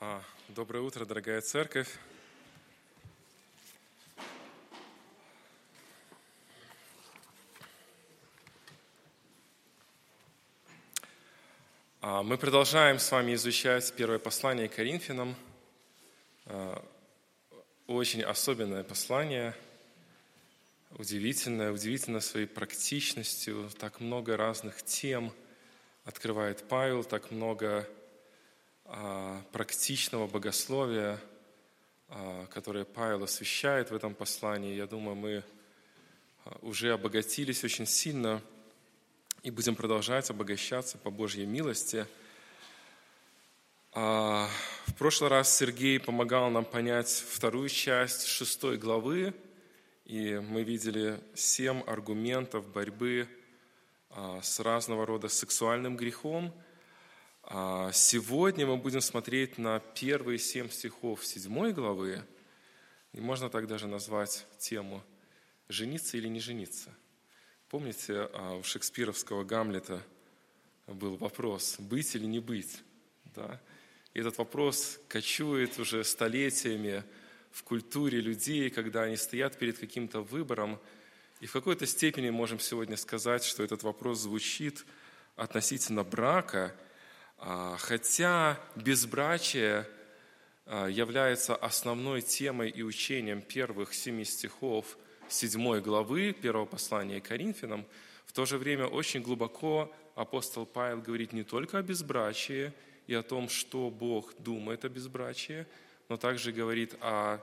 А, доброе утро, дорогая церковь. А, мы продолжаем с вами изучать первое послание Коринфянам. А, очень особенное послание, удивительное, удивительно своей практичностью. Так много разных тем открывает Павел, так много практичного богословия, а, которое Павел освещает в этом послании. Я думаю, мы а, уже обогатились очень сильно и будем продолжать обогащаться по Божьей милости. В прошлый раз Сергей помогал нам понять вторую часть шестой главы, и мы видели семь аргументов борьбы с разного рода сексуальным грехом – а сегодня мы будем смотреть на первые семь стихов седьмой главы, и можно так даже назвать тему «Жениться или не жениться?». Помните, а, у шекспировского Гамлета был вопрос «Быть или не быть?». Да? И этот вопрос кочует уже столетиями в культуре людей, когда они стоят перед каким-то выбором. И в какой-то степени можем сегодня сказать, что этот вопрос звучит относительно брака – а, хотя безбрачие а, является основной темой и учением первых семи стихов седьмой главы первого послания Коринфянам, в то же время очень глубоко апостол Павел говорит не только о безбрачии и о том, что Бог думает о безбрачии, но также говорит о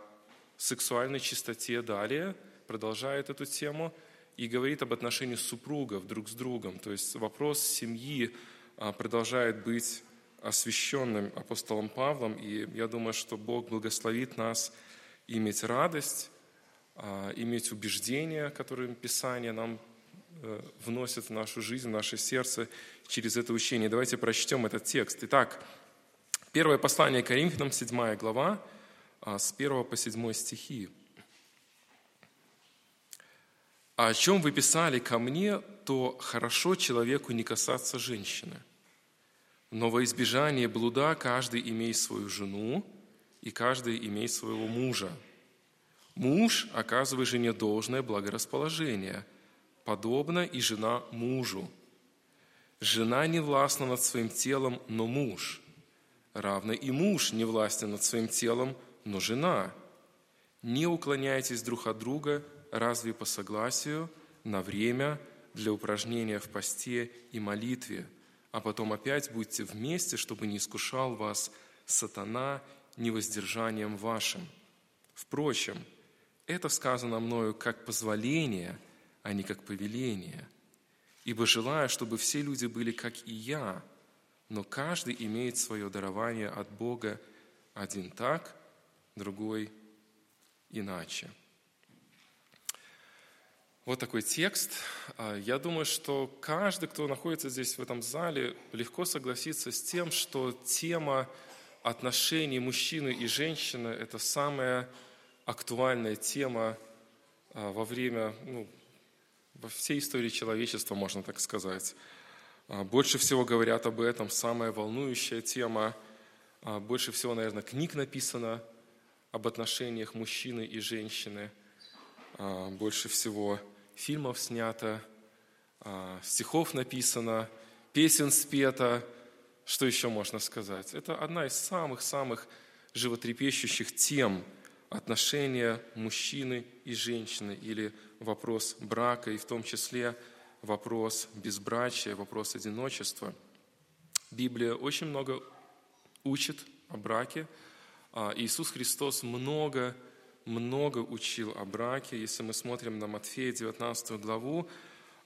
сексуальной чистоте далее, продолжает эту тему, и говорит об отношении супругов друг с другом. То есть вопрос семьи, а, продолжает быть освященным апостолом Павлом, и я думаю, что Бог благословит нас иметь радость, а, иметь убеждения, которые Писание нам э, вносит в нашу жизнь, в наше сердце через это учение. Давайте прочтем этот текст. Итак, первое послание Коринфянам, 7 глава, а, с 1 по 7 стихи. «А о чем вы писали ко мне, то хорошо человеку не касаться женщины. Но во избежание блуда каждый имеет свою жену, и каждый имеет своего мужа. Муж оказывает жене должное благорасположение, подобно и жена мужу. Жена не властна над своим телом, но муж. Равно и муж не властен над своим телом, но жена. Не уклоняйтесь друг от друга, разве по согласию, на время – для упражнения в посте и молитве, а потом опять будьте вместе, чтобы не искушал вас сатана невоздержанием вашим. Впрочем, это сказано мною как позволение, а не как повеление. Ибо желаю, чтобы все люди были как и я, но каждый имеет свое дарование от Бога, один так, другой иначе. Вот такой текст. А, я думаю, что каждый, кто находится здесь в этом зале, легко согласится с тем, что тема отношений мужчины и женщины – это самая актуальная тема а, во время, ну, во всей истории человечества, можно так сказать. А, больше всего говорят об этом, самая волнующая тема. Больше всего, наверное, книг написано об отношениях мужчины и женщины. Больше всего фильмов снято, а, стихов написано, песен спето. Что еще можно сказать? Это одна из самых-самых животрепещущих тем отношения мужчины и женщины или вопрос брака, и в том числе вопрос безбрачия, вопрос одиночества. Библия очень много учит о браке. А Иисус Христос много много учил о браке. Если мы смотрим на Матфея 19 главу,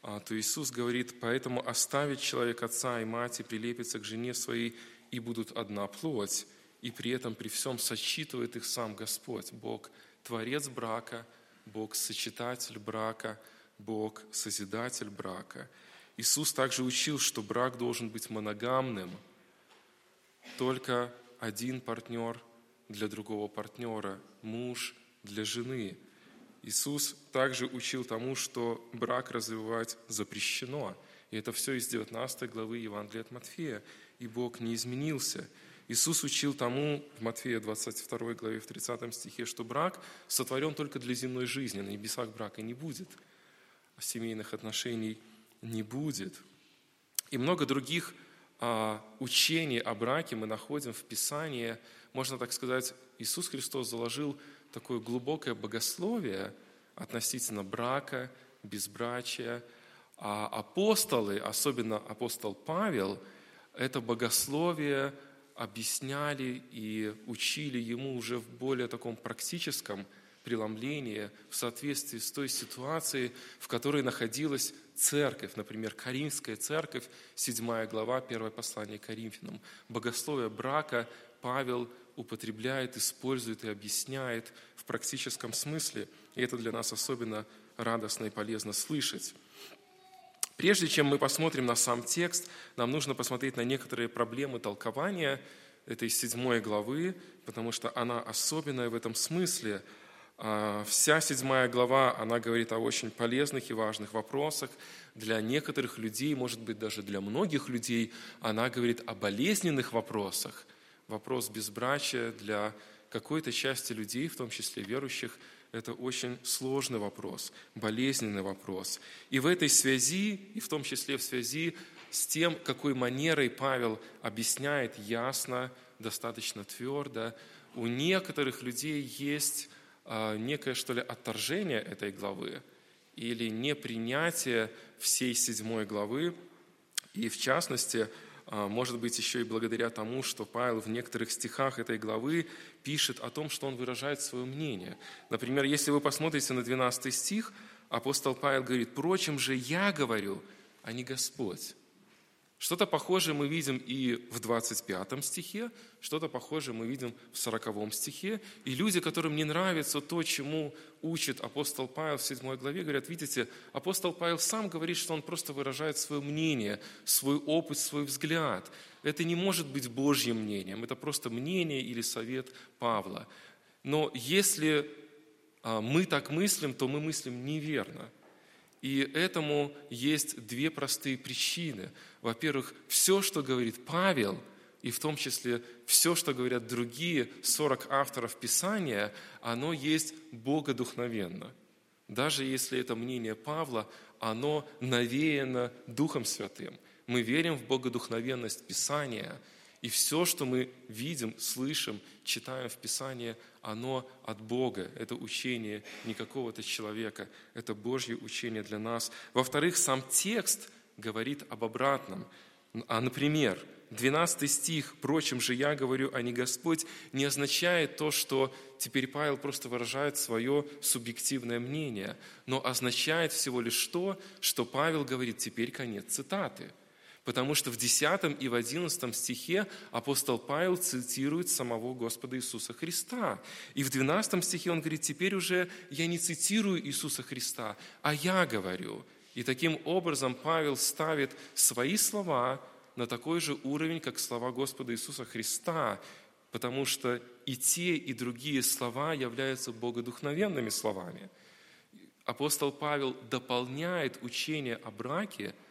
а, то Иисус говорит, поэтому оставить человек отца и мать и прилепится к жене своей, и будут одна плоть. И при этом при всем сочитывает их сам Господь, Бог, Творец брака, Бог, Сочетатель брака, Бог, Созидатель брака. Иисус также учил, что брак должен быть моногамным. Только один партнер для другого партнера, муж для жены. Иисус также учил тому, что брак развивать запрещено. И это все из 19 главы Евангелия от Матфея. И Бог не изменился. Иисус учил тому в Матфея 22 главе в 30 стихе, что брак сотворен только для земной жизни, на небесах брака не будет, а семейных отношений не будет. И много других а, учений о браке мы находим в Писании. Можно так сказать, Иисус Христос заложил такое глубокое богословие относительно брака, безбрачия. А апостолы, особенно апостол Павел, это богословие объясняли и учили ему уже в более таком практическом преломлении в соответствии с той ситуацией, в которой находилась церковь, например, Каримская церковь, 7 глава, 1 послание Коринфянам. Богословие брака Павел употребляет, использует и объясняет в практическом смысле. И это для нас особенно радостно и полезно слышать. Прежде чем мы посмотрим на сам текст, нам нужно посмотреть на некоторые проблемы толкования этой седьмой главы, потому что она особенная в этом смысле. А, вся седьмая глава, она говорит о очень полезных и важных вопросах. Для некоторых людей, может быть, даже для многих людей, она говорит о болезненных вопросах. Вопрос безбрачия для какой-то части людей, в том числе верующих, это очень сложный вопрос, болезненный вопрос. И в этой связи, и в том числе в связи с тем, какой манерой Павел объясняет ясно, достаточно твердо, у некоторых людей есть а, некое, что ли, отторжение этой главы или непринятие всей седьмой главы. И в частности, может быть, еще и благодаря тому, что Павел в некоторых стихах этой главы пишет о том, что он выражает свое мнение. Например, если вы посмотрите на 12 стих, апостол Павел говорит, «Впрочем же я говорю, а не Господь». Что-то похожее мы видим и в 25 стихе, что-то похожее мы видим в 40 стихе. И люди, которым не нравится то, чему учит апостол Павел в 7 главе, говорят, видите, апостол Павел сам говорит, что он просто выражает свое мнение, свой опыт, свой взгляд. Это не может быть Божьим мнением, это просто мнение или совет Павла. Но если а, мы так мыслим, то мы мыслим неверно – и этому есть две простые причины. Во-первых, все, что говорит Павел, и в том числе все, что говорят другие 40 авторов Писания, оно есть богодухновенно. Даже если это мнение Павла, оно навеяно Духом Святым. Мы верим в богодухновенность Писания – и все, что мы видим, слышим, читаем в Писании, оно от Бога. Это учение не какого-то человека. Это Божье учение для нас. Во-вторых, сам текст говорит об обратном. А, например, 12 стих, «Впрочем же я говорю, а не Господь», не означает то, что теперь Павел просто выражает свое субъективное мнение, но означает всего лишь то, что Павел говорит, теперь конец цитаты – Потому что в 10 и в 11 стихе апостол Павел цитирует самого Господа Иисуса Христа. И в 12 стихе он говорит, теперь уже я не цитирую Иисуса Христа, а я говорю. И таким образом Павел ставит свои слова на такой же уровень, как слова Господа Иисуса Христа, потому что и те, и другие слова являются богодухновенными словами. Апостол Павел дополняет учение о браке –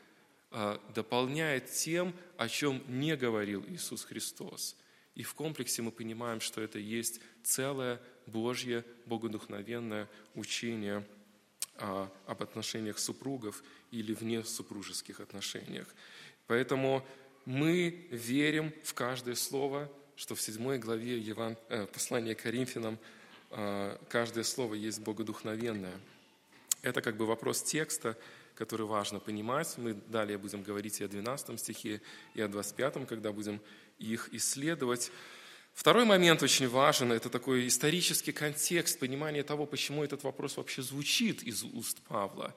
а, дополняет тем, о чем не говорил Иисус Христос. И в комплексе мы понимаем, что это есть целое Божье, богодухновенное учение а, об отношениях супругов или вне супружеских отношениях. Поэтому мы верим в каждое слово, что в седьмой главе Еван... э, послания к Коринфянам э, каждое слово есть богодухновенное. Это как бы вопрос текста, который важно понимать. Мы далее будем говорить и о 12 стихе, и о 25, когда будем их исследовать. Второй момент очень важен, это такой исторический контекст, понимание того, почему этот вопрос вообще звучит из уст Павла.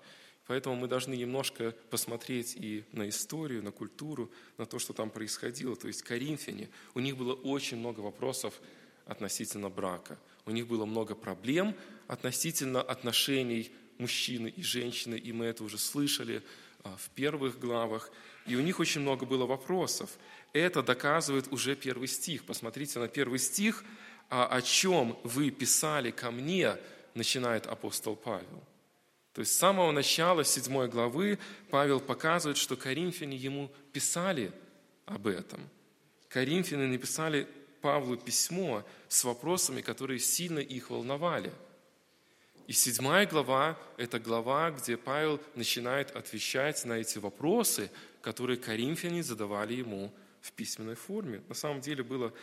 Поэтому мы должны немножко посмотреть и на историю, на культуру, на то, что там происходило. То есть коринфяне, у них было очень много вопросов относительно брака. У них было много проблем относительно отношений мужчины и женщины, и мы это уже слышали а, в первых главах. И у них очень много было вопросов. Это доказывает уже первый стих. Посмотрите на первый стих. «А о чем вы писали ко мне?» начинает апостол Павел. То есть с самого начала седьмой главы Павел показывает, что коринфяне ему писали об этом. Коринфяне написали Павлу письмо с вопросами, которые сильно их волновали. И седьмая глава – это глава, где Павел начинает отвечать на эти вопросы, которые коринфяне задавали ему в письменной форме. На самом деле было,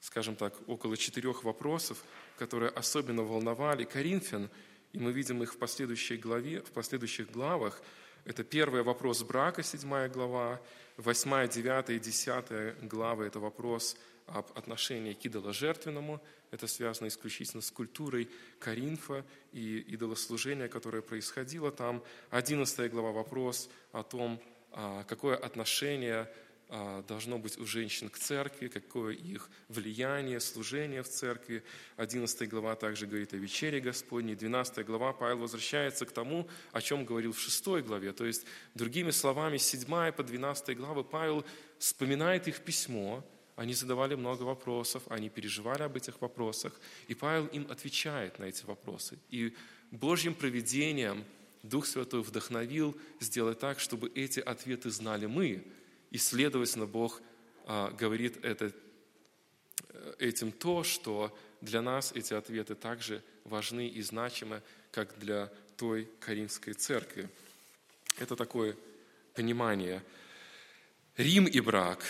скажем так, около четырех вопросов, которые особенно волновали коринфян, и мы видим их в последующей главе, в последующих главах. Это первый вопрос брака, седьмая глава, восьмая, девятая и десятая главы – это вопрос об отношении к идоложертвенному. Это связано исключительно с культурой Каринфа и идолослужения, которое происходило там. Одиннадцатая глава – вопрос о том, а, какое отношение должно быть у женщин к церкви, какое их влияние, служение в церкви. 11 глава также говорит о вечере Господней. 12 глава Павел возвращается к тому, о чем говорил в 6 главе. То есть, другими словами, 7 по 12 главы Павел вспоминает их письмо, они задавали много вопросов, они переживали об этих вопросах, и Павел им отвечает на эти вопросы. И Божьим проведением Дух Святой вдохновил сделать так, чтобы эти ответы знали мы, и, следовательно, Бог а, говорит это, э, этим то, что для нас эти ответы также важны и значимы, как для той Каримской церкви. Это такое понимание. Рим и брак.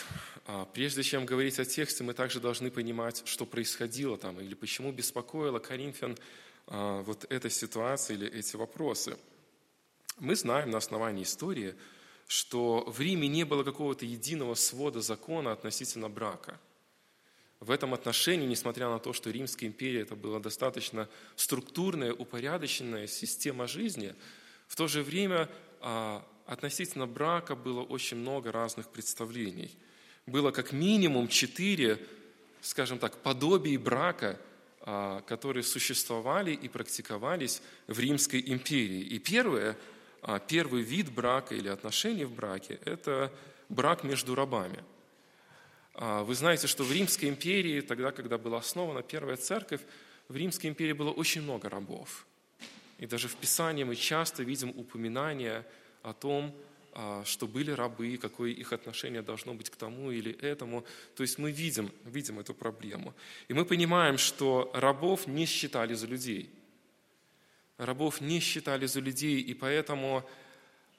А, прежде чем говорить о тексте, мы также должны понимать, что происходило там, или почему беспокоило Коринфян а, вот эта ситуация или эти вопросы. Мы знаем на основании истории, что в Риме не было какого-то единого свода закона относительно брака. В этом отношении, несмотря на то, что Римская империя это была достаточно структурная, упорядоченная система жизни, в то же время а, относительно брака было очень много разных представлений. Было как минимум четыре, скажем так, подобий брака, а, которые существовали и практиковались в Римской империи. И первое – первый вид брака или отношений в браке – это брак между рабами. А вы знаете, что в Римской империи, тогда, когда была основана первая церковь, в Римской империи было очень много рабов. И даже в Писании мы часто видим упоминания о том, а, что были рабы, какое их отношение должно быть к тому или этому. То есть мы видим, видим эту проблему. И мы понимаем, что рабов не считали за людей – рабов не считали за людей, и поэтому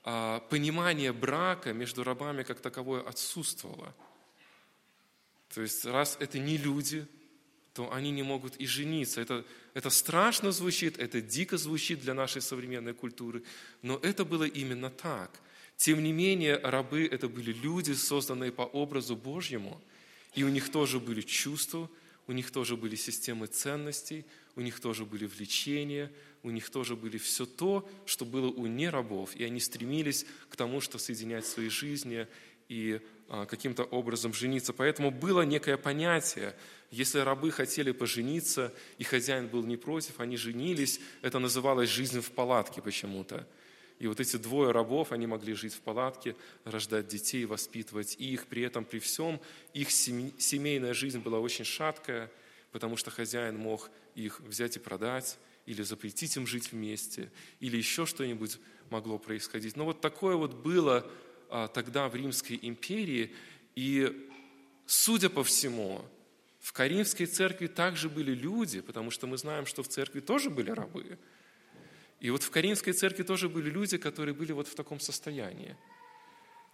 а, понимание брака между рабами как таковое отсутствовало. То есть, раз это не люди, то они не могут и жениться. Это, это страшно звучит, это дико звучит для нашей современной культуры, но это было именно так. Тем не менее, рабы – это были люди, созданные по образу Божьему, и у них тоже были чувства, у них тоже были системы ценностей, у них тоже были влечения, у них тоже были все то, что было у нерабов, и они стремились к тому, что соединять свои жизни и а, каким-то образом жениться. Поэтому было некое понятие, если рабы хотели пожениться, и хозяин был не против, они женились, это называлось жизнь в палатке почему-то. И вот эти двое рабов, они могли жить в палатке, рождать детей, воспитывать их. При этом, при всем, их семейная жизнь была очень шаткая, потому что хозяин мог их взять и продать, или запретить им жить вместе, или еще что-нибудь могло происходить. Но вот такое вот было а, тогда в Римской империи, и, судя по всему, в Каримской церкви также были люди, потому что мы знаем, что в церкви тоже были рабы. И вот в Каримской церкви тоже были люди, которые были вот в таком состоянии.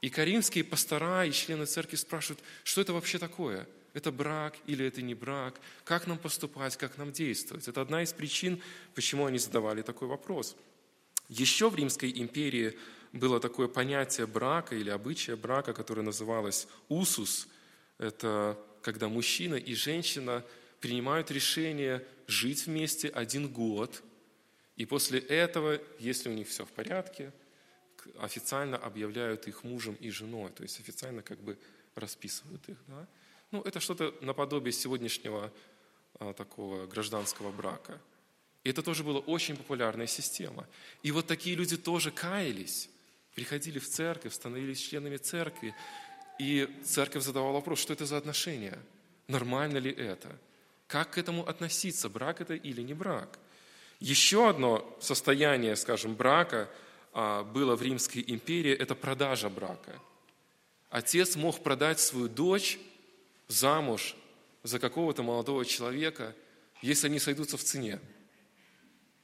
И каримские пастора и члены церкви спрашивают, что это вообще такое – это брак или это не брак, как нам поступать, как нам действовать. Это одна из причин, почему они задавали такой вопрос. Еще в Римской империи было такое понятие брака или обычая брака, которое называлось усус. Это когда мужчина и женщина принимают решение жить вместе один год, и после этого, если у них все в порядке, официально объявляют их мужем и женой, то есть официально как бы расписывают их. Да? Ну, это что-то наподобие сегодняшнего а, такого гражданского брака. И это тоже была очень популярная система. И вот такие люди тоже каялись, приходили в церковь, становились членами церкви. И церковь задавала вопрос, что это за отношения? Нормально ли это? Как к этому относиться, брак это или не брак? Еще одно состояние, скажем, брака а, было в Римской империи – это продажа брака. Отец мог продать свою дочь замуж за какого-то молодого человека, если они сойдутся в цене.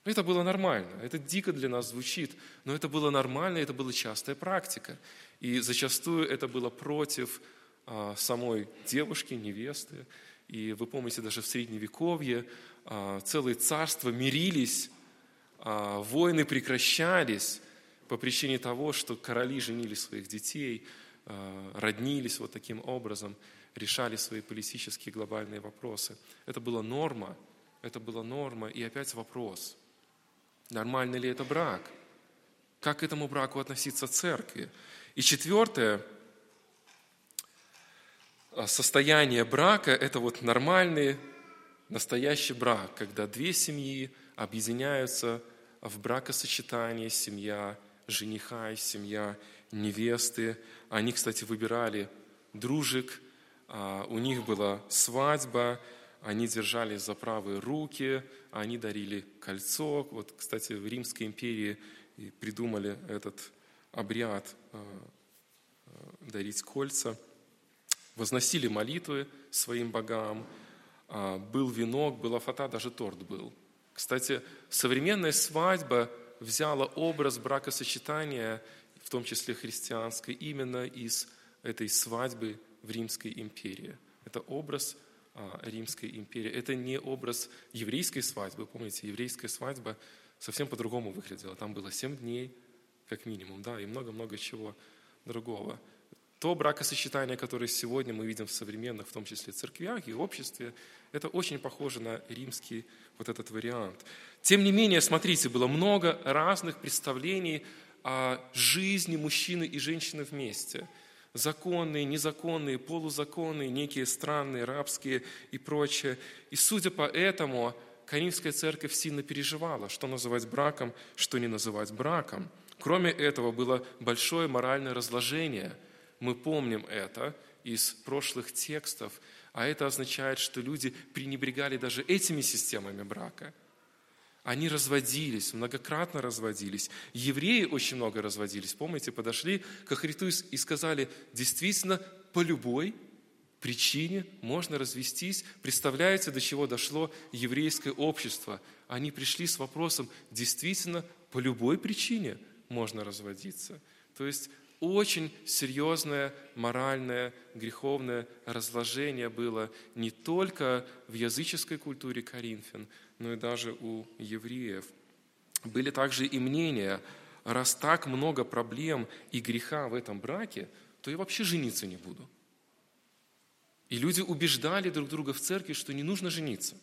Это было нормально, это дико для нас звучит, но это было нормально, это была частая практика. И зачастую это было против а, самой девушки, невесты. И вы помните, даже в Средневековье а, целые царства мирились, а, войны прекращались по причине того, что короли женили своих детей, а, роднились вот таким образом, решали свои политические глобальные вопросы. Это была норма, это была норма. И опять вопрос, нормально ли это брак? Как к этому браку относиться церкви? И четвертое, состояние брака – это вот нормальный, настоящий брак, когда две семьи объединяются в бракосочетании, семья жениха и семья невесты. Они, кстати, выбирали дружек, а, у них была свадьба, они держались за правые руки, они дарили кольцо. Вот, кстати, в Римской империи придумали этот обряд а, а, дарить кольца. Возносили молитвы своим богам, был венок, была фата, даже торт был. Кстати, современная свадьба взяла образ бракосочетания, в том числе христианской, именно из этой свадьбы в Римской империи. Это образ а, Римской империи. Это не образ еврейской свадьбы. Помните, еврейская свадьба совсем по-другому выглядела. Там было семь дней, как минимум, да, и много-много чего другого. То бракосочетание, которое сегодня мы видим в современных, в том числе церквях и обществе, это очень похоже на римский вот этот вариант. Тем не менее, смотрите, было много разных представлений о жизни мужчины и женщины вместе. Законные, незаконные, полузаконные, некие странные, рабские и прочее. И судя по этому, Каримская церковь сильно переживала, что называть браком, что не называть браком. Кроме этого, было большое моральное разложение. Мы помним это из прошлых текстов, а это означает, что люди пренебрегали даже этими системами брака. Они разводились, многократно разводились. Евреи очень много разводились. Помните, подошли к Христу и сказали, действительно, по любой причине можно развестись. Представляете, до чего дошло еврейское общество? Они пришли с вопросом, действительно, по любой причине можно разводиться. То есть очень серьезное моральное, греховное разложение было не только в языческой культуре Коринфян, но и даже у евреев. Были также и мнения, раз так много проблем и греха в этом браке, то я вообще жениться не буду. И люди убеждали друг друга в церкви, что не нужно жениться.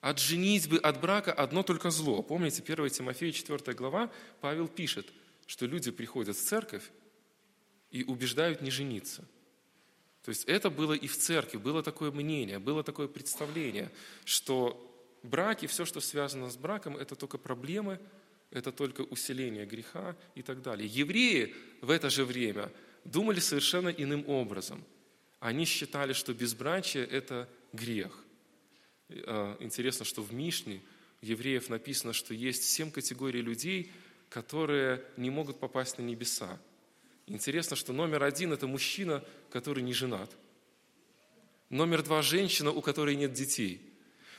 От женитьбы, от брака одно только зло. Помните, 1 Тимофея 4 глава, Павел пишет – что люди приходят в церковь и убеждают не жениться. То есть это было и в церкви, было такое мнение, было такое представление, что брак и все, что связано с браком, это только проблемы, это только усиление греха и так далее. Евреи в это же время думали совершенно иным образом. Они считали, что безбрачие – это грех. А, интересно, что в Мишне евреев написано, что есть семь категорий людей – которые не могут попасть на небеса. Интересно, что номер один – это мужчина, который не женат. Номер два – женщина, у которой нет детей.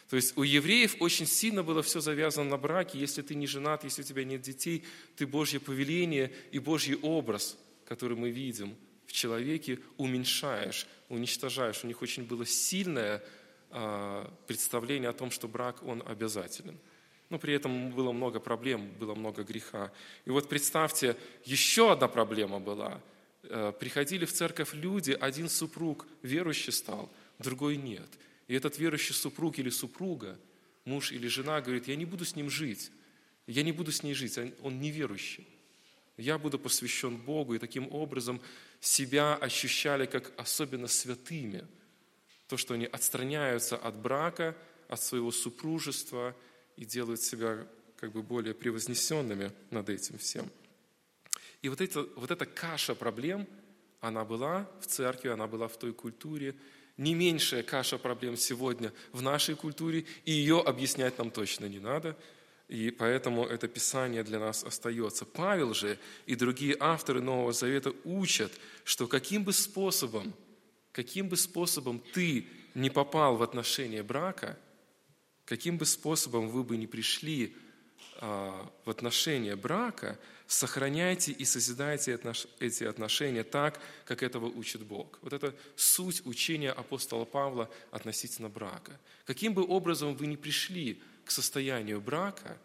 То есть у евреев очень сильно было все завязано на браке. Если ты не женат, если у тебя нет детей, ты Божье повеление и Божий образ, который мы видим в человеке, уменьшаешь, уничтожаешь. У них очень было сильное а, представление о том, что брак, он обязателен но при этом было много проблем, было много греха. И вот представьте, еще одна проблема была. Э, приходили в церковь люди, один супруг верующий стал, другой нет. И этот верующий супруг или супруга, муж или жена говорит, я не буду с ним жить, я не буду с ней жить, он неверующий. Я буду посвящен Богу, и таким образом себя ощущали как особенно святыми. То, что они отстраняются от брака, от своего супружества – и делают себя как бы более превознесенными над этим всем. И вот, это, вот эта каша проблем, она была в церкви, она была в той культуре. Не меньшая каша проблем сегодня в нашей культуре, и ее объяснять нам точно не надо. И поэтому это Писание для нас остается. Павел же и другие авторы Нового Завета учат, что каким бы способом, каким бы способом ты не попал в отношения брака, каким бы способом вы бы не пришли в отношения брака, сохраняйте и созидайте эти отношения так, как этого учит Бог. Вот это суть учения апостола Павла относительно брака. Каким бы образом вы ни пришли к состоянию брака,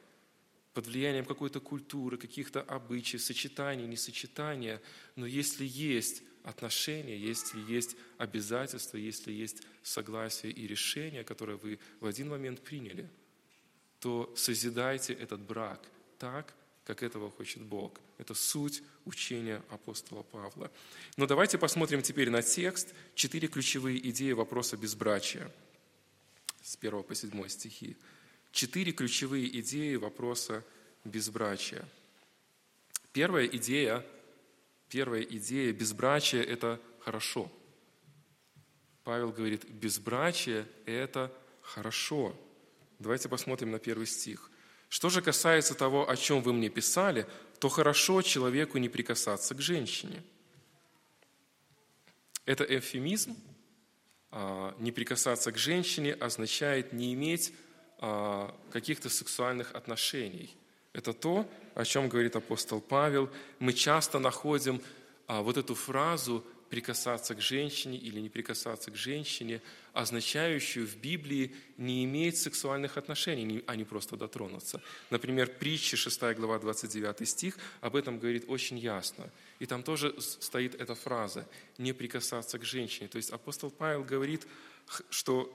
под влиянием какой-то культуры, каких-то обычаев, сочетаний, несочетания, но если есть отношения, если есть обязательства, если есть согласие и решение, которое вы в один момент приняли – то созидайте этот брак так, как этого хочет Бог. Это суть учения апостола Павла. Но давайте посмотрим теперь на текст. Четыре ключевые идеи вопроса безбрачия. С 1 по 7 стихи. Четыре ключевые идеи вопроса безбрачия. Первая идея, первая идея безбрачия – это хорошо. Павел говорит, безбрачие – это хорошо. Давайте посмотрим на первый стих. «Что же касается того, о чем вы мне писали, то хорошо человеку не прикасаться к женщине». Это эвфемизм. А, не прикасаться к женщине означает не иметь а, каких-то сексуальных отношений. Это то, о чем говорит апостол Павел. Мы часто находим а, вот эту фразу прикасаться к женщине или не прикасаться к женщине, означающую в Библии не иметь сексуальных отношений, а не просто дотронуться. Например, притча 6 глава 29 стих об этом говорит очень ясно. И там тоже стоит эта фраза «не прикасаться к женщине». То есть апостол Павел говорит, что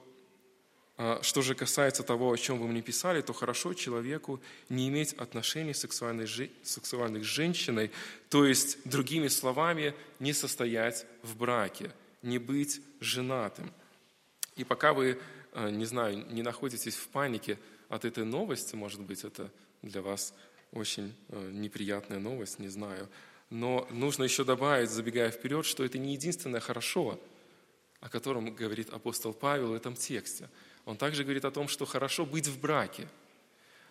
что же касается того, о чем вы мне писали, то хорошо человеку не иметь отношений сексуальных, сексуальных с женщиной, то есть, другими словами, не состоять в браке, не быть женатым. И пока вы, а, не знаю, не находитесь в панике от этой новости, может быть, это для вас очень а, неприятная новость, не знаю, но нужно еще добавить, забегая вперед, что это не единственное хорошо, о котором говорит апостол Павел в этом тексте – он также говорит о том, что хорошо быть в браке.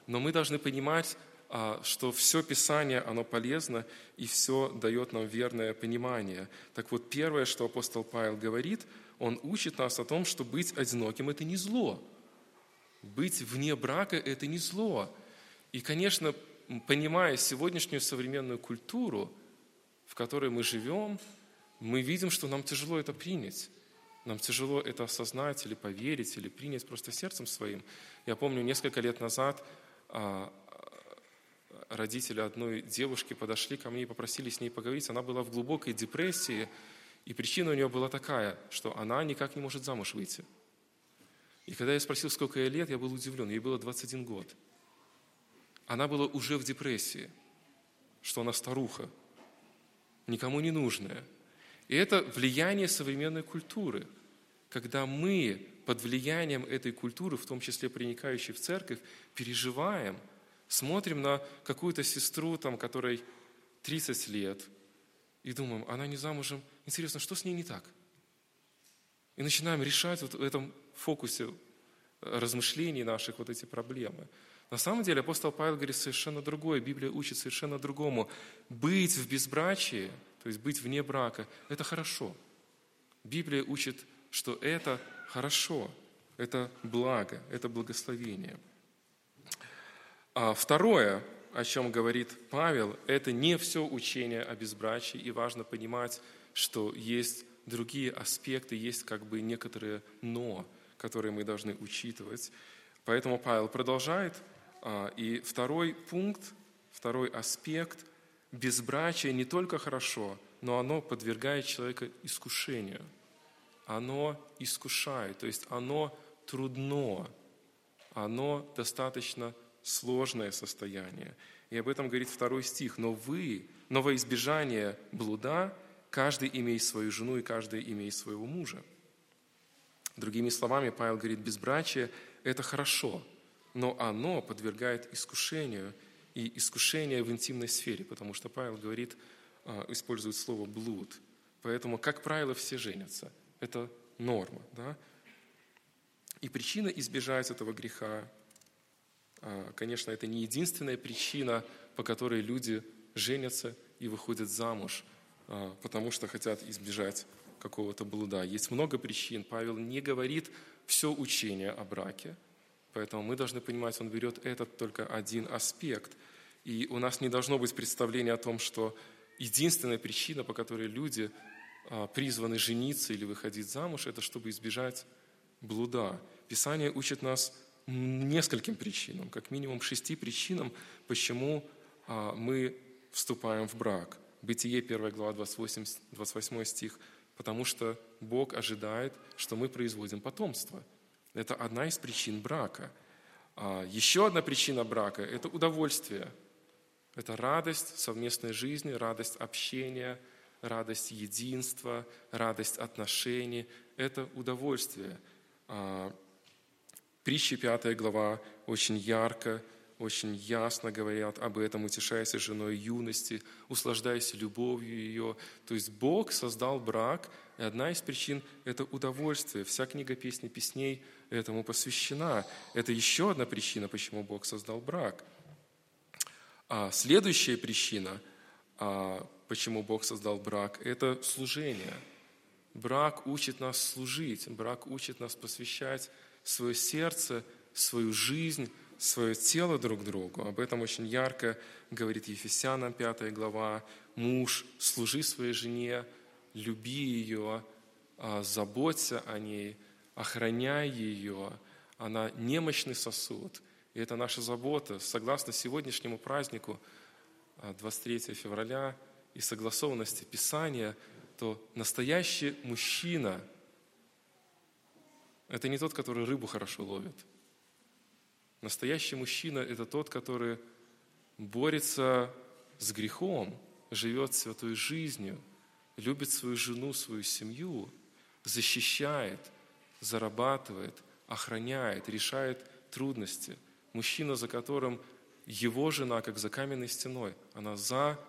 Но мы должны понимать, а, что все Писание, оно полезно, и все дает нам верное понимание. Так вот, первое, что апостол Павел говорит, он учит нас о том, что быть одиноким – это не зло. Быть вне брака – это не зло. И, конечно, понимая сегодняшнюю современную культуру, в которой мы живем, мы видим, что нам тяжело это принять. Нам тяжело это осознать или поверить, или принять просто сердцем своим. Я помню, несколько лет назад а, родители одной девушки подошли ко мне и попросили с ней поговорить. Она была в глубокой депрессии, и причина у нее была такая, что она никак не может замуж выйти. И когда я спросил, сколько ей лет, я был удивлен. Ей было 21 год. Она была уже в депрессии, что она старуха, никому не нужная – и это влияние современной культуры, когда мы под влиянием этой культуры, в том числе проникающей в церковь, переживаем, смотрим на какую-то сестру, там, которой 30 лет, и думаем, она не замужем, интересно, что с ней не так? И начинаем решать вот в этом фокусе размышлений наших вот эти проблемы. На самом деле апостол Павел говорит совершенно другое, Библия учит совершенно другому. Быть в безбрачии – то есть быть вне брака, это хорошо. Библия учит, что это хорошо, это благо, это благословение. А второе, о чем говорит Павел, это не все учение о безбрачии, и важно понимать, что есть другие аспекты, есть как бы некоторые «но», которые мы должны учитывать. Поэтому Павел продолжает, а, и второй пункт, второй аспект безбрачие не только хорошо, но оно подвергает человека искушению. Оно искушает, то есть оно трудно, оно достаточно сложное состояние. И об этом говорит второй стих. «Но вы, но во избежание блуда, каждый имеет свою жену и каждый имеет своего мужа». Другими словами, Павел говорит, безбрачие – это хорошо, но оно подвергает искушению – и искушение в интимной сфере, потому что Павел говорит, а, использует слово «блуд». Поэтому, как правило, все женятся. Это норма. Да? И причина избежать этого греха, а, конечно, это не единственная причина, по которой люди женятся и выходят замуж, а, потому что хотят избежать какого-то блуда. Есть много причин. Павел не говорит все учение о браке, поэтому мы должны понимать, он берет этот только один аспект. И у нас не должно быть представления о том, что единственная причина, по которой люди призваны жениться или выходить замуж, это чтобы избежать блуда. Писание учит нас нескольким причинам, как минимум шести причинам, почему а, мы вступаем в брак. Бытие 1 глава 28, 28 стих. Потому что Бог ожидает, что мы производим потомство. Это одна из причин брака. А еще одна причина брака – это удовольствие. Это радость совместной жизни, радость общения, радость единства, радость отношений. Это удовольствие. А, Притча 5 глава очень ярко очень ясно говорят об этом, утешаясь женой юности, услаждаясь любовью ее. То есть Бог создал брак, и одна из причин – это удовольствие. Вся книга песни песней этому посвящена. Это еще одна причина, почему Бог создал брак. А следующая причина, а, почему Бог создал брак, это служение. Брак учит нас служить, брак учит нас посвящать свое сердце, свою жизнь свое тело друг другу. Об этом очень ярко говорит Ефесянам 5 глава. Муж, служи своей жене, люби ее, а, заботься о ней, охраняй ее. Она немощный сосуд. И это наша забота. Согласно сегодняшнему празднику, 23 а, февраля, и согласованности Писания, то настоящий мужчина – это не тот, который рыбу хорошо ловит – Настоящий мужчина – это тот, который борется с грехом, живет святой жизнью, любит свою жену, свою семью, защищает, зарабатывает, охраняет, решает трудности. Мужчина, за которым его жена, как за каменной стеной, она за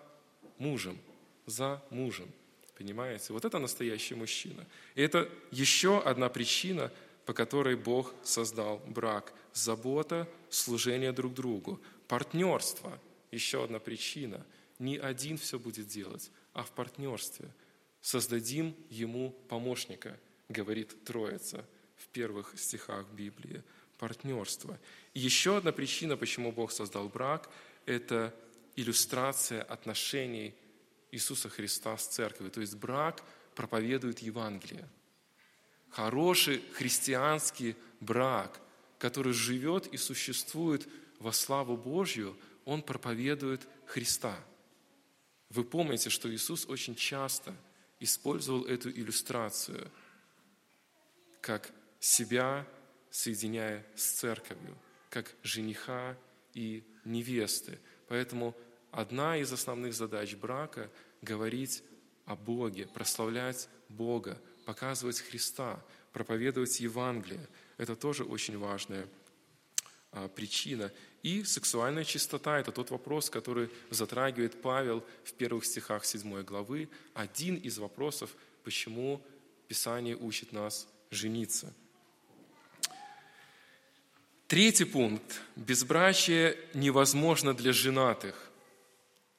мужем, за мужем. Понимаете? Вот это настоящий мужчина. И это еще одна причина, по которой Бог создал брак. Забота, служение друг другу, партнерство – еще одна причина. Не один все будет делать, а в партнерстве. Создадим ему помощника, говорит Троица в первых стихах Библии. Партнерство. И еще одна причина, почему Бог создал брак – это иллюстрация отношений Иисуса Христа с церковью. То есть брак проповедует Евангелие – хороший христианский брак, который живет и существует во славу Божью, он проповедует Христа. Вы помните, что Иисус очень часто использовал эту иллюстрацию, как себя соединяя с церковью, как жениха и невесты. Поэтому одна из основных задач брака – говорить о Боге, прославлять Бога, показывать Христа, проповедовать Евангелие. Это тоже очень важная а, причина. И сексуальная чистота – это тот вопрос, который затрагивает Павел в первых стихах 7 главы. Один из вопросов, почему Писание учит нас жениться. Третий пункт. Безбрачие невозможно для женатых.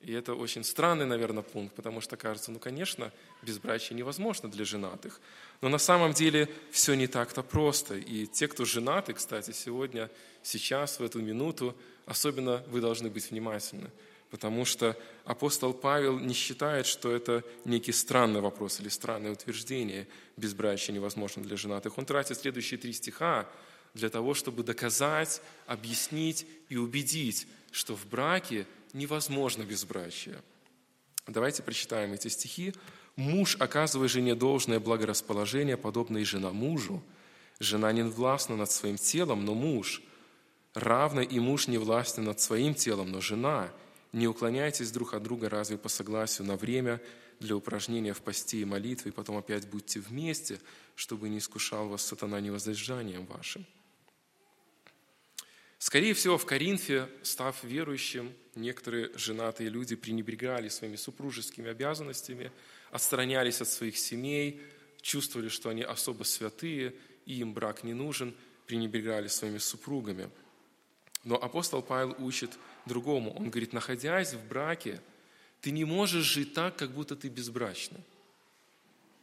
И это очень странный, наверное, пункт, потому что кажется, ну, конечно, безбрачие невозможно для женатых. Но на самом деле все не так-то просто. И те, кто женаты, кстати, сегодня, сейчас, в эту минуту, особенно вы должны быть внимательны. Потому что апостол Павел не считает, что это некий странный вопрос или странное утверждение, безбрачие невозможно для женатых. Он тратит следующие три стиха для того, чтобы доказать, объяснить и убедить, что в браке невозможно безбрачие. Давайте прочитаем эти стихи. «Муж, оказывая жене должное благорасположение, подобно и жена мужу. Жена не властна над своим телом, но муж. Равно и муж не властен над своим телом, но жена. Не уклоняйтесь друг от друга разве по согласию на время для упражнения в посте и молитве, и потом опять будьте вместе, чтобы не искушал вас сатана невоздержанием вашим». Скорее всего, в Коринфе, став верующим, некоторые женатые люди пренебрегали своими супружескими обязанностями, отстранялись от своих семей, чувствовали, что они особо святые, и им брак не нужен, пренебрегали своими супругами. Но апостол Павел учит другому. Он говорит, находясь в браке, ты не можешь жить так, как будто ты безбрачный.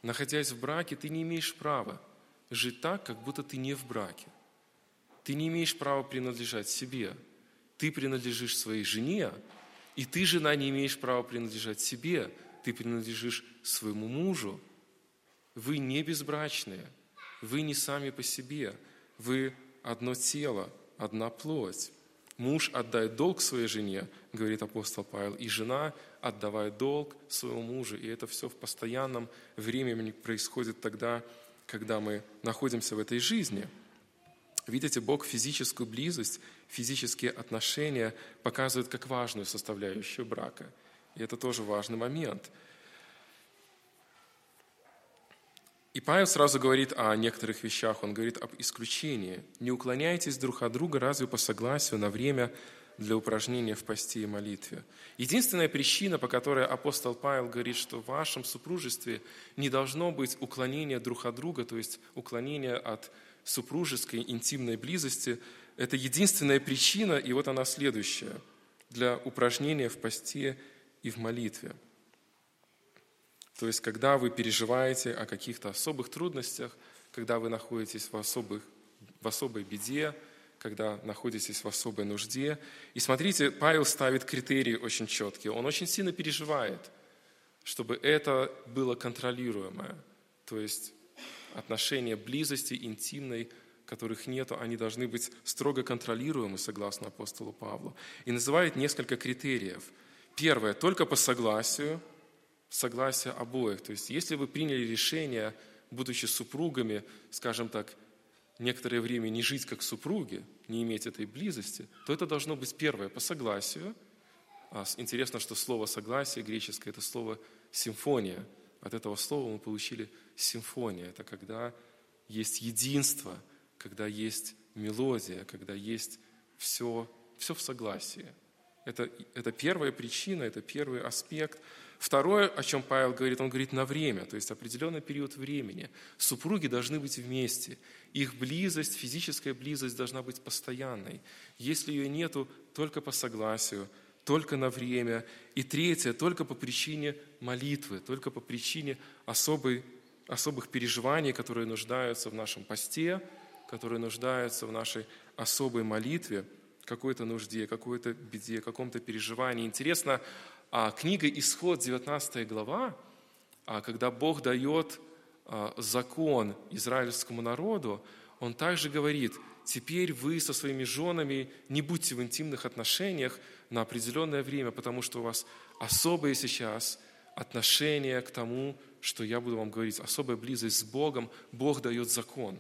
находясь в браке, ты не имеешь права жить так, как будто ты не в браке. Ты не имеешь права принадлежать себе. Ты принадлежишь своей жене, и ты, жена, не имеешь права принадлежать себе. Ты принадлежишь своему мужу. Вы не безбрачные. Вы не сами по себе. Вы одно тело, одна плоть. Муж отдает долг своей жене, говорит апостол Павел, и жена отдавает долг своему мужу. И это все в постоянном времени происходит тогда, когда мы находимся в этой жизни. Видите, Бог физическую близость, физические отношения показывает как важную составляющую брака. И это тоже важный момент – И Павел сразу говорит о некоторых вещах, он говорит об исключении. «Не уклоняйтесь друг от друга разве по согласию на время для упражнения в посте и молитве». Единственная причина, по которой апостол Павел говорит, что в вашем супружестве не должно быть уклонения друг от друга, то есть уклонения от супружеской интимной близости, это единственная причина, и вот она следующая, для упражнения в посте и в молитве – то есть, когда вы переживаете о каких-то особых трудностях, когда вы находитесь в, особых, в особой беде, когда находитесь в особой нужде. И смотрите, Павел ставит критерии очень четкие. Он очень сильно переживает, чтобы это было контролируемое. То есть отношения близости, интимной, которых нету, они должны быть строго контролируемы, согласно апостолу Павлу. И называет несколько критериев. Первое, только по согласию – согласие обоих. То есть, если вы приняли решение, будучи супругами, скажем так, некоторое время не жить как супруги, не иметь этой близости, то это должно быть первое по согласию. А интересно, что слово согласие греческое – это слово симфония. От этого слова мы получили симфония. Это когда есть единство, когда есть мелодия, когда есть все, все в согласии. Это, это первая причина, это первый аспект – Второе, о чем Павел говорит, он говорит на время, то есть определенный период времени. Супруги должны быть вместе. Их близость, физическая близость должна быть постоянной. Если ее нету, только по согласию, только на время. И третье, только по причине молитвы, только по причине особой, особых переживаний, которые нуждаются в нашем посте, которые нуждаются в нашей особой молитве, какой-то нужде, какой-то беде, каком-то переживании. Интересно, а книга «Исход», 19 глава, а когда Бог дает а, закон израильскому народу, Он также говорит, теперь вы со своими женами не будьте в интимных отношениях на определенное время, потому что у вас особое сейчас отношение к тому, что я буду вам говорить, особая близость с Богом, Бог дает закон.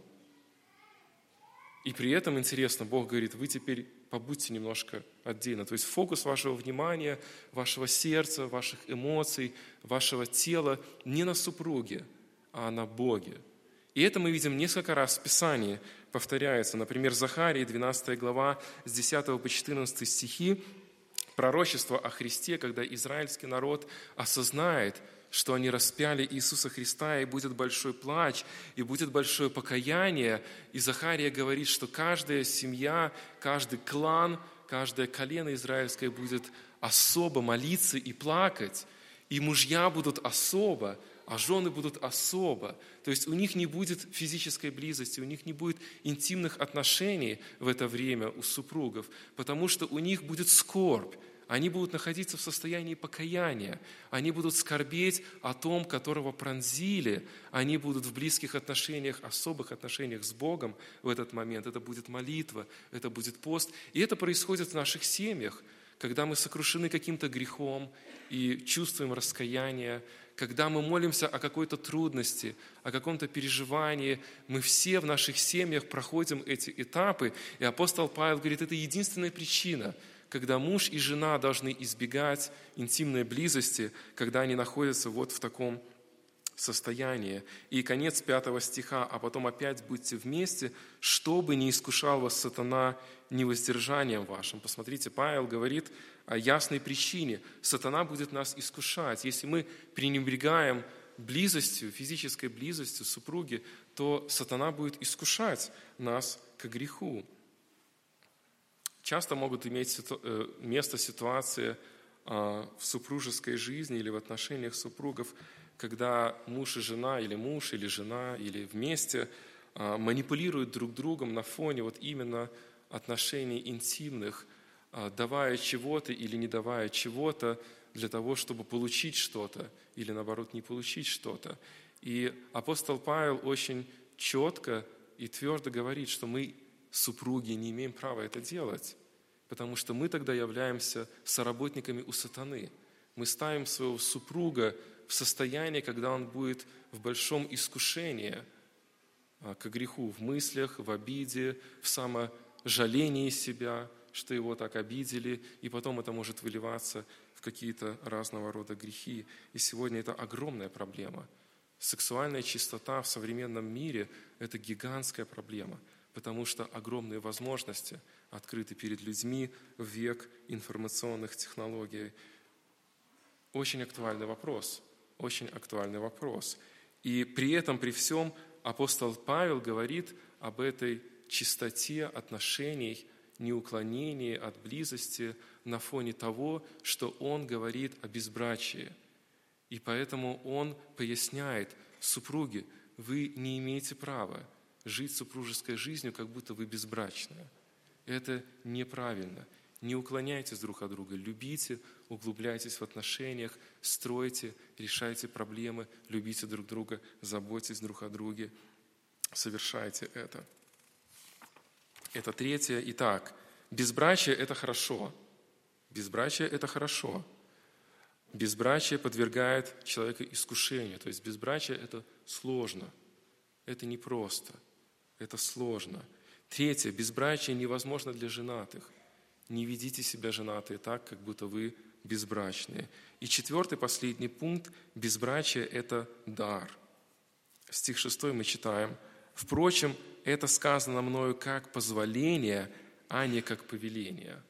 И при этом интересно, Бог говорит, вы теперь побудьте немножко отдельно. То есть фокус вашего внимания, вашего сердца, ваших эмоций, вашего тела не на супруге, а на Боге. И это мы видим несколько раз в Писании повторяется. Например, Захарии, 12 глава, с 10 по 14 стихи, пророчество о Христе, когда израильский народ осознает, что они распяли Иисуса Христа, и будет большой плач, и будет большое покаяние. И Захария говорит, что каждая семья, каждый клан, каждое колено израильское будет особо молиться и плакать, и мужья будут особо, а жены будут особо. То есть у них не будет физической близости, у них не будет интимных отношений в это время у супругов, потому что у них будет скорбь, они будут находиться в состоянии покаяния, они будут скорбеть о том, которого пронзили, они будут в близких отношениях, особых отношениях с Богом в этот момент. Это будет молитва, это будет пост. И это происходит в наших семьях, когда мы сокрушены каким-то грехом и чувствуем раскаяние, когда мы молимся о какой-то трудности, о каком-то переживании, мы все в наших семьях проходим эти этапы, и апостол Павел говорит, это единственная причина – когда муж и жена должны избегать интимной близости, когда они находятся вот в таком состоянии. И конец пятого стиха, а потом опять будьте вместе, чтобы не искушал вас сатана невоздержанием вашим. Посмотрите, Павел говорит о ясной причине. Сатана будет нас искушать. Если мы пренебрегаем близостью, физической близостью супруги, то сатана будет искушать нас к греху. Часто могут иметь э, место ситуации а, в супружеской жизни или в отношениях супругов, когда муж и жена, или муж, или жена, или вместе а, манипулируют друг другом на фоне вот именно отношений интимных, а, давая чего-то или не давая чего-то для того, чтобы получить что-то, или наоборот не получить что-то. И апостол Павел очень четко и твердо говорит, что мы, супруги, не имеем права это делать, потому что мы тогда являемся соработниками у сатаны. Мы ставим своего супруга в состоянии, когда он будет в большом искушении а, к греху в мыслях, в обиде, в саможалении себя, что его так обидели, и потом это может выливаться в какие-то разного рода грехи. И сегодня это огромная проблема. Сексуальная чистота в современном мире – это гигантская проблема, потому что огромные возможности открыты перед людьми в век информационных технологий. Очень актуальный вопрос – очень актуальный вопрос. И при этом, при всем, апостол Павел говорит об этой чистоте отношений, неуклонении от близости на фоне того, что он говорит о безбрачии. И поэтому он поясняет, супруги, вы не имеете права жить супружеской жизнью, как будто вы безбрачная. Это неправильно. Не уклоняйтесь друг от друга, любите, углубляйтесь в отношениях, стройте, решайте проблемы, любите друг друга, заботьтесь друг о друге, совершайте это. Это третье. Итак, безбрачие – это хорошо. Безбрачие – это хорошо. Безбрачие подвергает человека искушению. То есть безбрачие – это сложно, это непросто, это сложно. Третье. Безбрачие невозможно для женатых. Не ведите себя женатые так, как будто вы безбрачные. И четвертый, последний пункт – безбрачие – это дар. Стих 6 мы читаем. «Впрочем, это сказано мною как позволение, а не как повеление».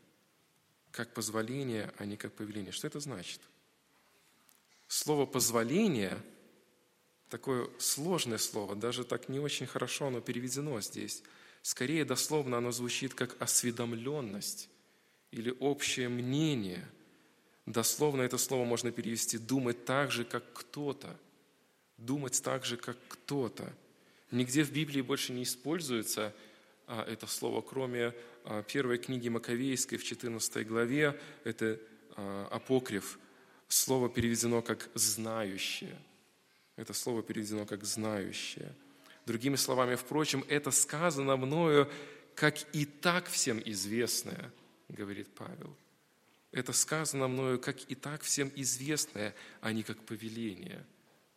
Как позволение, а не как повеление. Что это значит? Слово «позволение» – такое сложное слово, даже так не очень хорошо оно переведено здесь. Скорее, дословно оно звучит как осведомленность или общее мнение. Дословно это слово можно перевести «думать так же, как кто-то». Думать так же, как кто-то. Нигде в Библии больше не используется а, это слово, кроме а, первой книги Маковейской в 14 главе. Это а, апокриф. Слово переведено как «знающее». Это слово переведено как «знающее». Другими словами, впрочем, это сказано мною, как и так всем известное – говорит Павел. Это сказано мною как и так всем известное, а не как повеление.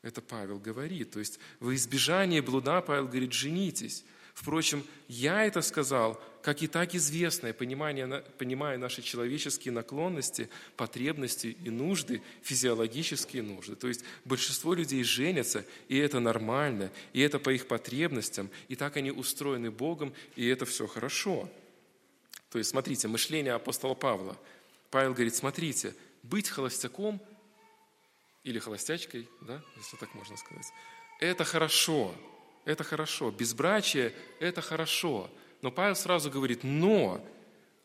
Это Павел говорит. То есть во избежание блуда Павел говорит, женитесь. Впрочем, я это сказал, как и так известное, понимание, понимая наши человеческие наклонности, потребности и нужды, физиологические нужды. То есть большинство людей женятся, и это нормально, и это по их потребностям, и так они устроены Богом, и это все хорошо. То есть, смотрите, мышление апостола Павла. Павел говорит, смотрите, быть холостяком или холостячкой, да, если так можно сказать, это хорошо, это хорошо. Безбрачие – это хорошо. Но Павел сразу говорит, но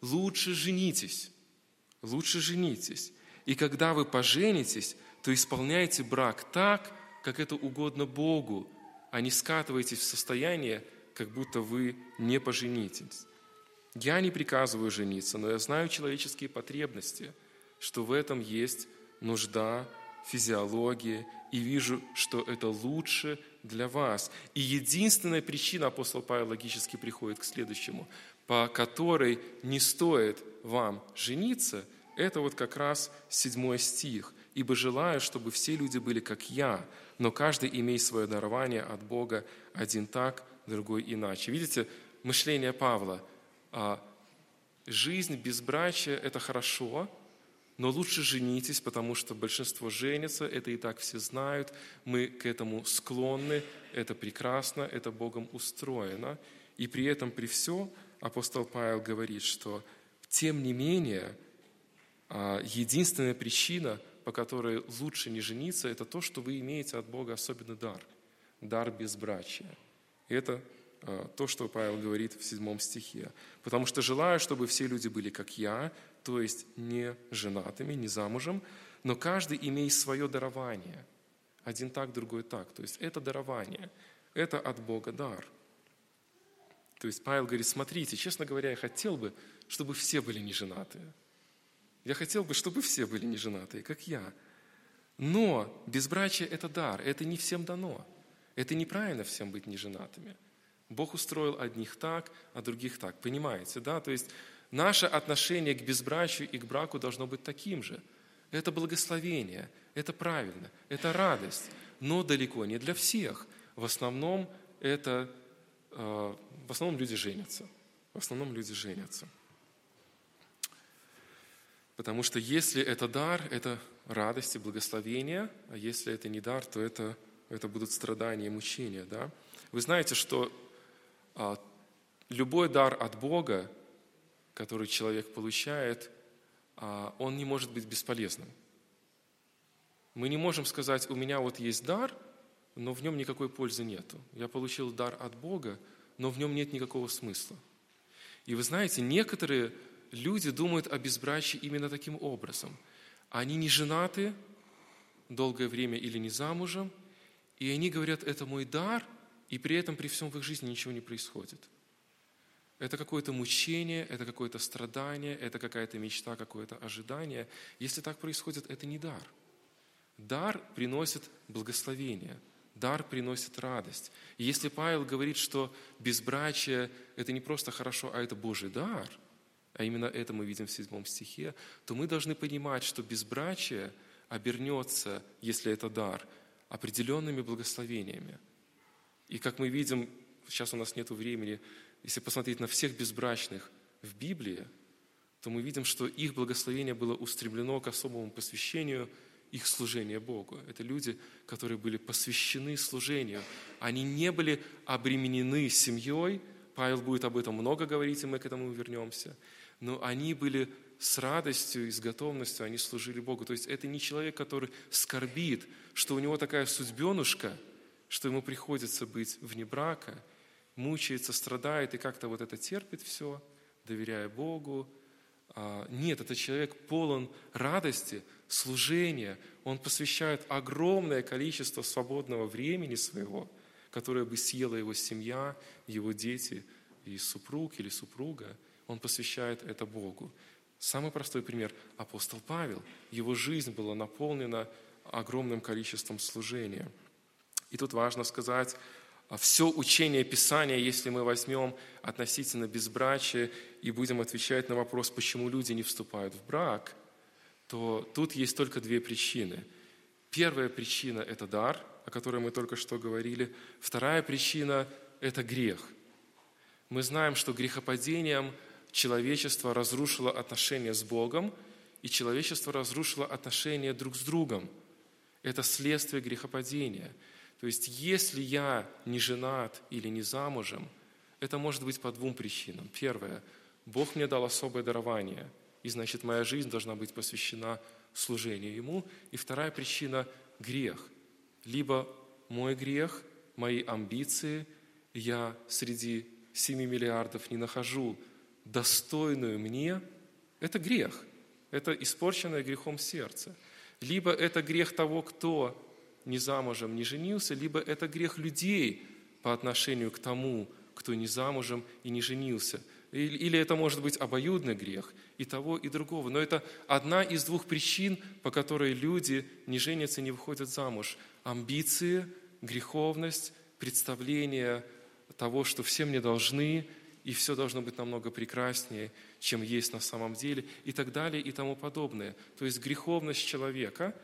лучше женитесь, лучше женитесь. И когда вы поженитесь, то исполняйте брак так, как это угодно Богу, а не скатывайтесь в состояние, как будто вы не поженитесь. Я не приказываю жениться, но я знаю человеческие потребности, что в этом есть нужда, физиология, и вижу, что это лучше для вас. И единственная причина, апостол Павел логически приходит к следующему, по которой не стоит вам жениться, это вот как раз седьмой стих. «Ибо желаю, чтобы все люди были как я, но каждый имеет свое дарование от Бога, один так, другой иначе». Видите, мышление Павла – а, жизнь безбрачия – это хорошо, но лучше женитесь, потому что большинство женится, это и так все знают, мы к этому склонны, это прекрасно, это Богом устроено. И при этом, при всем, апостол Павел говорит, что тем не менее, а, единственная причина, по которой лучше не жениться, это то, что вы имеете от Бога особенный дар, дар безбрачия. И это Э, то, что Павел говорит в седьмом стихе. «Потому что желаю, чтобы все люди были как я, то есть не женатыми, не замужем, но каждый имеет свое дарование Один так, другой так. То есть это дарование, это от Бога дар. То есть Павел говорит, смотрите, честно говоря, я хотел бы, чтобы все были неженатые. Я хотел бы, чтобы все были неженатые, как я. Но безбрачие – это дар, это не всем дано. Это неправильно всем быть неженатыми. Бог устроил одних так, а других так. Понимаете, да? То есть наше отношение к безбрачию и к браку должно быть таким же. Это благословение, это правильно, это радость, но далеко не для всех. В основном это, э, в основном люди женятся. В основном люди женятся. Потому что если это дар, это радость и благословение, а если это не дар, то это, это будут страдания и мучения. Да? Вы знаете, что а, любой дар от Бога, который человек получает, а, он не может быть бесполезным. Мы не можем сказать, у меня вот есть дар, но в нем никакой пользы нету. Я получил дар от Бога, но в нем нет никакого смысла. И вы знаете, некоторые люди думают о безбрачии именно таким образом. Они не женаты долгое время или не замужем, и они говорят, это мой дар, и при этом при всем в их жизни ничего не происходит. Это какое-то мучение, это какое-то страдание, это какая-то мечта, какое-то ожидание. Если так происходит, это не дар. Дар приносит благословение, дар приносит радость. И если Павел говорит, что безбрачие – это не просто хорошо, а это Божий дар – а именно это мы видим в седьмом стихе, то мы должны понимать, что безбрачие обернется, если это дар, определенными благословениями. И как мы видим, сейчас у нас нет времени, если посмотреть на всех безбрачных в Библии, то мы видим, что их благословение было устремлено к особому посвящению их служения Богу. Это люди, которые были посвящены служению. Они не были обременены семьей. Павел будет об этом много говорить, и мы к этому вернемся но они были с радостью и с готовностью, они служили Богу. То есть это не человек, который скорбит, что у него такая судьбенушка, что ему приходится быть вне брака, мучается, страдает и как-то вот это терпит все, доверяя Богу. А, нет, это человек полон радости, служения. Он посвящает огромное количество свободного времени своего, которое бы съела его семья, его дети и супруг или супруга – он посвящает это Богу. Самый простой пример – апостол Павел. Его жизнь была наполнена огромным количеством служения. И тут важно сказать, все учение Писания, если мы возьмем относительно безбрачия и будем отвечать на вопрос, почему люди не вступают в брак, то тут есть только две причины. Первая причина – это дар, о которой мы только что говорили. Вторая причина – это грех. Мы знаем, что грехопадением – человечество разрушило отношения с Богом, и человечество разрушило отношения друг с другом. Это следствие грехопадения. То есть, если я не женат или не замужем, это может быть по двум причинам. Первое, Бог мне дал особое дарование, и значит, моя жизнь должна быть посвящена служению Ему. И вторая причина – грех. Либо мой грех, мои амбиции, я среди 7 миллиардов не нахожу достойную мне, это грех. Это испорченное грехом сердце. Либо это грех того, кто не замужем, не женился, либо это грех людей по отношению к тому, кто не замужем и не женился. Или это может быть обоюдный грех и того, и другого. Но это одна из двух причин, по которой люди не женятся, не выходят замуж. Амбиции, греховность, представление того, что все мне должны, и все должно быть намного прекраснее, чем есть на самом деле, и так далее, и тому подобное. То есть греховность человека,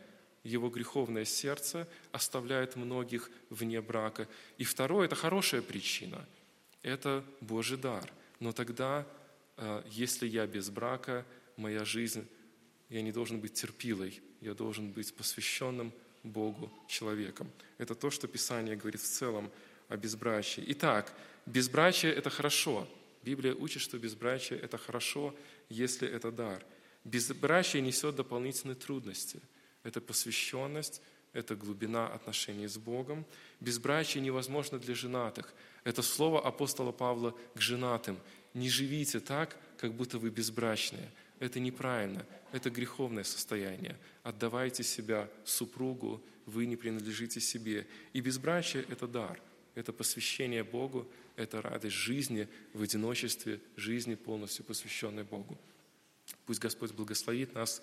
его греховное сердце оставляет многих вне брака. И второе – это хорошая причина, это Божий дар. Но тогда, э, если я без брака, моя жизнь, я не должен быть терпилой, я должен быть посвященным Богу человеком. Это то, что Писание говорит в целом о безбрачии. Итак, безбрачие – это хорошо. Библия учит, что безбрачие – это хорошо, если это дар. Безбрачие несет дополнительные трудности. Это посвященность, это глубина отношений с Богом. Безбрачие невозможно для женатых. Это слово апостола Павла к женатым. Не живите так, как будто вы безбрачные. Это неправильно, это греховное состояние. Отдавайте себя супругу вы не принадлежите себе. И безбрачие – это дар, это посвящение Богу, это радость жизни в одиночестве, жизни полностью посвященной Богу. Пусть Господь благословит нас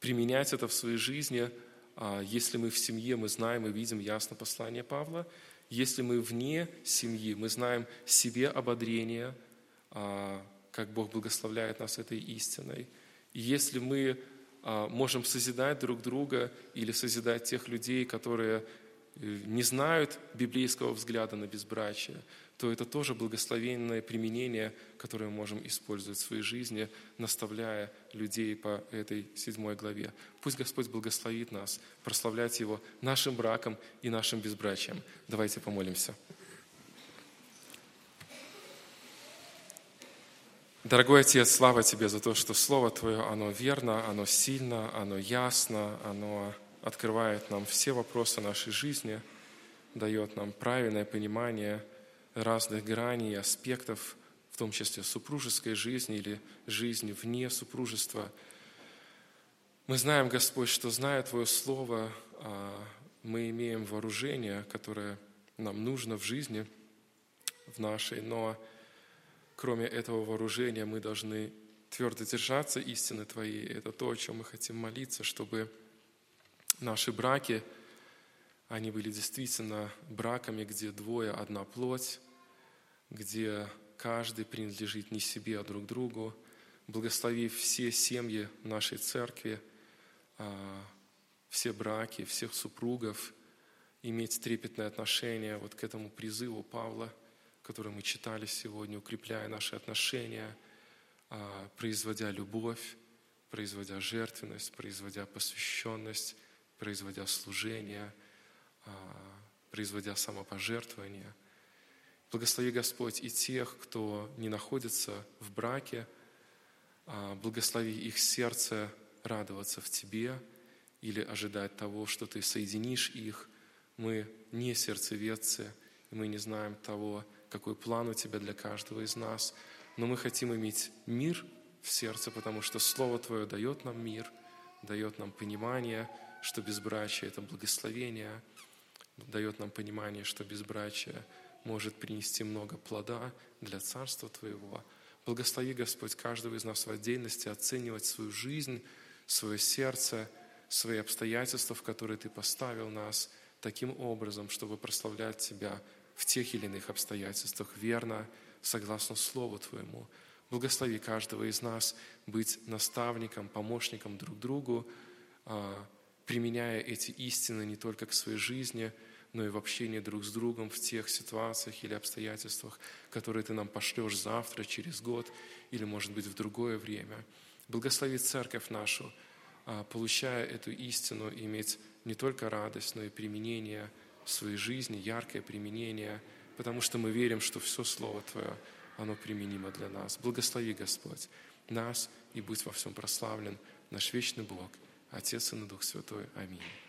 применять это в своей жизни. А если мы в семье, мы знаем и видим ясно послание Павла. Если мы вне семьи, мы знаем себе ободрение, а, как Бог благословляет нас этой истиной. И если мы а, можем созидать друг друга или созидать тех людей, которые э, не знают библейского взгляда на безбрачие, то это тоже благословенное применение, которое мы можем использовать в своей жизни, наставляя людей по этой седьмой главе. Пусть Господь благословит нас прославлять Его нашим браком и нашим безбрачием. Давайте помолимся. Дорогой Отец, слава Тебе за то, что Слово Твое, оно верно, оно сильно, оно ясно, оно открывает нам все вопросы нашей жизни, дает нам правильное понимание – разных граней аспектов, в том числе супружеской жизни или жизни вне супружества. Мы знаем, Господь, что, зная Твое Слово, а, мы имеем вооружение, которое нам нужно в жизни, в нашей, но кроме этого вооружения мы должны твердо держаться истины Твоей. Это то, о чем мы хотим молиться, чтобы наши браки, они были действительно браками, где двое – одна плоть, где каждый принадлежит не себе, а друг другу. Благослови все семьи нашей церкви, а, все браки, всех супругов, иметь трепетное отношение вот к этому призыву Павла, который мы читали сегодня, укрепляя наши отношения, а, производя любовь, производя жертвенность, производя посвященность, производя служение, производя самопожертвование – Благослови, Господь, и тех, кто не находится в браке, а, благослови их сердце радоваться в Тебе или ожидать того, что Ты соединишь их. Мы не сердцеведцы, и мы не знаем того, какой план у Тебя для каждого из нас, но мы хотим иметь мир в сердце, потому что Слово Твое дает нам мир, дает нам понимание, что безбрачие – это благословение, дает нам понимание, что безбрачие – может принести много плода для Царства Твоего. Благослови, Господь, каждого из нас в отдельности оценивать свою жизнь, свое сердце, свои обстоятельства, в которые Ты поставил нас, таким образом, чтобы прославлять Тебя в тех или иных обстоятельствах верно, согласно Слову Твоему. Благослови каждого из нас быть наставником, помощником друг другу, а, применяя эти истины не только к своей жизни – но и в общении друг с другом в тех ситуациях или обстоятельствах, которые Ты нам пошлешь завтра, через год или, может быть, в другое время. Благослови церковь нашу, а, получая эту истину, иметь не только радость, но и применение в своей жизни, яркое применение, потому что мы верим, что все Слово Твое, оно применимо для нас. Благослови, Господь, нас и будь во всем прославлен наш вечный Бог, Отец и Дух Святой. Аминь.